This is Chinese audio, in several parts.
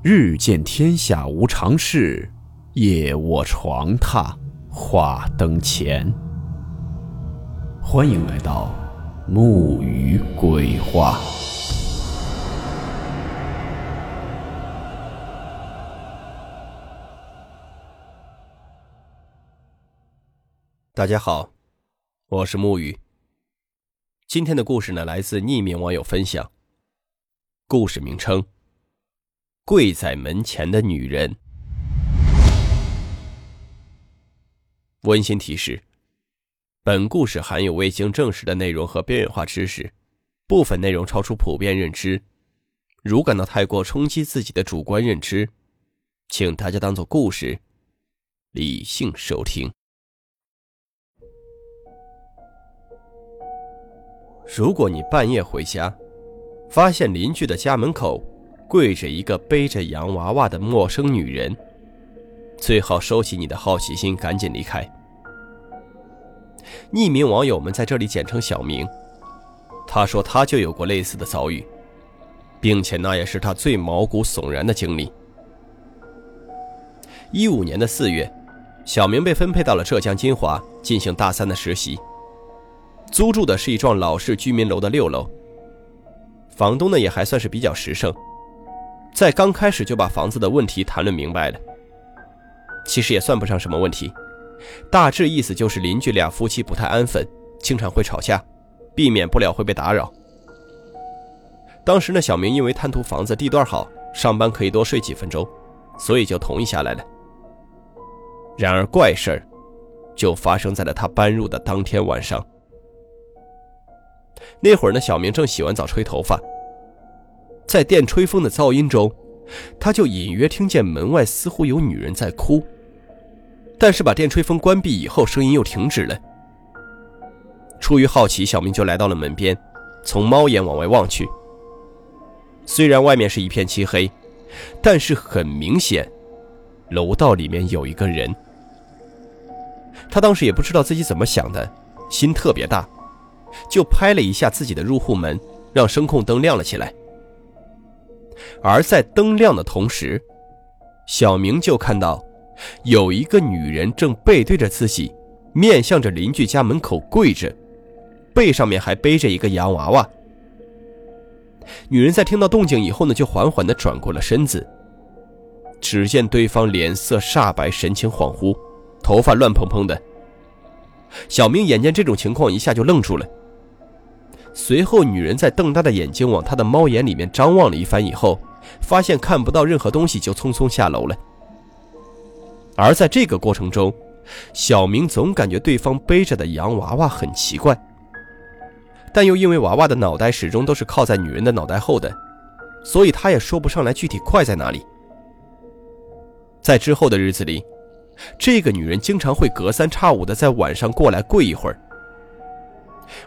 日见天下无常事，夜卧床榻话灯前。欢迎来到木鱼鬼话。大家好，我是木鱼。今天的故事呢，来自匿名网友分享。故事名称。跪在门前的女人。温馨提示：本故事含有未经证实的内容和边缘化知识，部分内容超出普遍认知。如感到太过冲击自己的主观认知，请大家当做故事，理性收听。如果你半夜回家，发现邻居的家门口，跪着一个背着洋娃娃的陌生女人，最好收起你的好奇心，赶紧离开。匿名网友们在这里简称小明，他说他就有过类似的遭遇，并且那也是他最毛骨悚然的经历。一五年的四月，小明被分配到了浙江金华进行大三的实习，租住的是一幢老式居民楼的六楼，房东呢也还算是比较实诚。在刚开始就把房子的问题谈论明白了，其实也算不上什么问题，大致意思就是邻居俩夫妻不太安分，经常会吵架，避免不了会被打扰。当时呢，小明因为贪图房子地段好，上班可以多睡几分钟，所以就同意下来了。然而怪事儿，就发生在了他搬入的当天晚上。那会儿呢，小明正洗完澡吹头发。在电吹风的噪音中，他就隐约听见门外似乎有女人在哭。但是把电吹风关闭以后，声音又停止了。出于好奇，小明就来到了门边，从猫眼往外望去。虽然外面是一片漆黑，但是很明显，楼道里面有一个人。他当时也不知道自己怎么想的，心特别大，就拍了一下自己的入户门，让声控灯亮了起来。而在灯亮的同时，小明就看到有一个女人正背对着自己，面向着邻居家门口跪着，背上面还背着一个洋娃娃。女人在听到动静以后呢，就缓缓地转过了身子。只见对方脸色煞白，神情恍惚，头发乱蓬蓬的。小明眼见这种情况，一下就愣住了。随后，女人在瞪大的眼睛往他的猫眼里面张望了一番以后，发现看不到任何东西，就匆匆下楼了。而在这个过程中，小明总感觉对方背着的洋娃娃很奇怪，但又因为娃娃的脑袋始终都是靠在女人的脑袋后的，所以他也说不上来具体怪在哪里。在之后的日子里，这个女人经常会隔三差五的在晚上过来跪一会儿。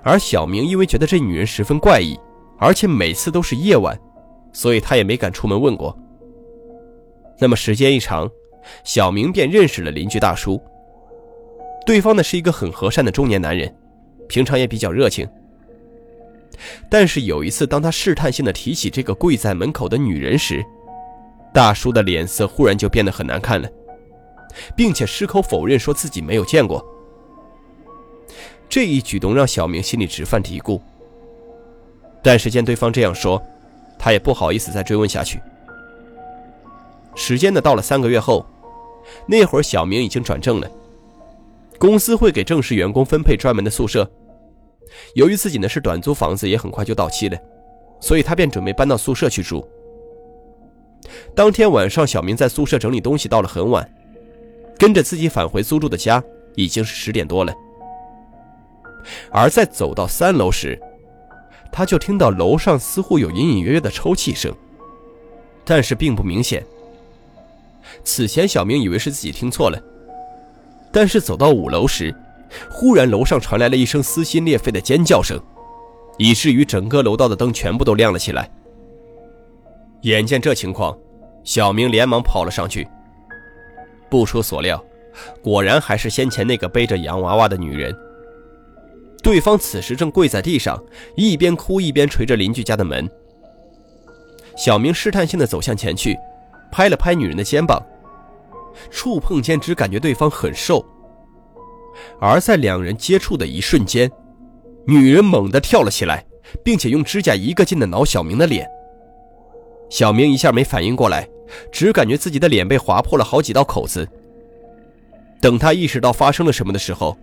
而小明因为觉得这女人十分怪异，而且每次都是夜晚，所以他也没敢出门问过。那么时间一长，小明便认识了邻居大叔。对方呢是一个很和善的中年男人，平常也比较热情。但是有一次，当他试探性的提起这个跪在门口的女人时，大叔的脸色忽然就变得很难看了，并且矢口否认说自己没有见过。这一举动让小明心里直犯嘀咕，但是见对方这样说，他也不好意思再追问下去。时间呢，到了三个月后，那会儿小明已经转正了，公司会给正式员工分配专门的宿舍。由于自己呢是短租房子，也很快就到期了，所以他便准备搬到宿舍去住。当天晚上，小明在宿舍整理东西，到了很晚，跟着自己返回租住的家，已经是十点多了。而在走到三楼时，他就听到楼上似乎有隐隐约约的抽泣声，但是并不明显。此前小明以为是自己听错了，但是走到五楼时，忽然楼上传来了一声撕心裂肺的尖叫声，以至于整个楼道的灯全部都亮了起来。眼见这情况，小明连忙跑了上去。不出所料，果然还是先前那个背着洋娃娃的女人。对方此时正跪在地上，一边哭一边捶着邻居家的门。小明试探性的走向前去，拍了拍女人的肩膀，触碰间只感觉对方很瘦。而在两人接触的一瞬间，女人猛地跳了起来，并且用指甲一个劲的挠小明的脸。小明一下没反应过来，只感觉自己的脸被划破了好几道口子。等他意识到发生了什么的时候，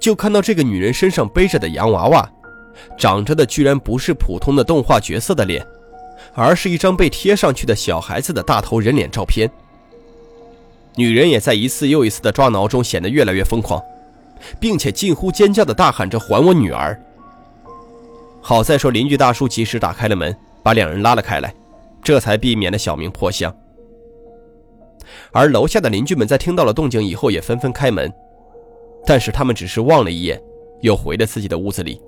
就看到这个女人身上背着的洋娃娃，长着的居然不是普通的动画角色的脸，而是一张被贴上去的小孩子的大头人脸照片。女人也在一次又一次的抓挠中显得越来越疯狂，并且近乎尖叫的大喊着“还我女儿”。好在说邻居大叔及时打开了门，把两人拉了开来，这才避免了小明破相。而楼下的邻居们在听到了动静以后，也纷纷开门，但是他们只是望了一眼，又回了自己的屋子里。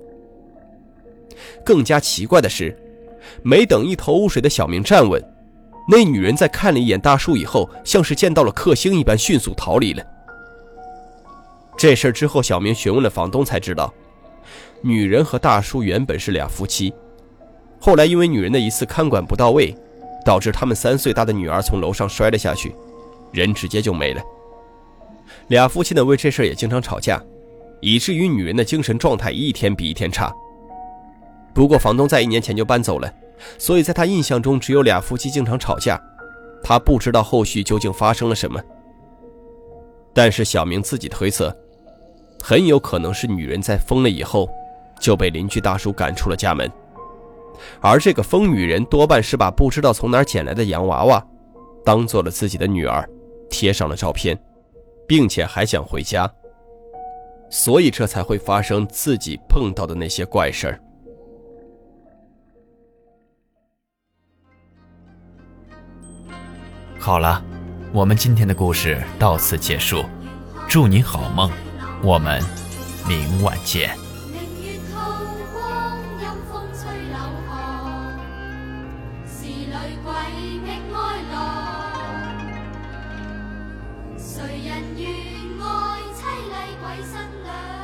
更加奇怪的是，没等一头雾水的小明站稳。那女人在看了一眼大树以后，像是见到了克星一般，迅速逃离了。这事之后，小明询问了房东，才知道，女人和大叔原本是俩夫妻，后来因为女人的一次看管不到位，导致他们三岁大的女儿从楼上摔了下去，人直接就没了。俩夫妻呢，为这事也经常吵架，以至于女人的精神状态一天比一天差。不过房东在一年前就搬走了。所以，在他印象中，只有俩夫妻经常吵架，他不知道后续究竟发生了什么。但是小明自己推测，很有可能是女人在疯了以后，就被邻居大叔赶出了家门，而这个疯女人多半是把不知道从哪儿捡来的洋娃娃，当做了自己的女儿，贴上了照片，并且还想回家，所以这才会发生自己碰到的那些怪事儿。好了，我们今天的故事到此结束，祝你好梦，我们明晚见。人愿爱妻厉鬼新娘？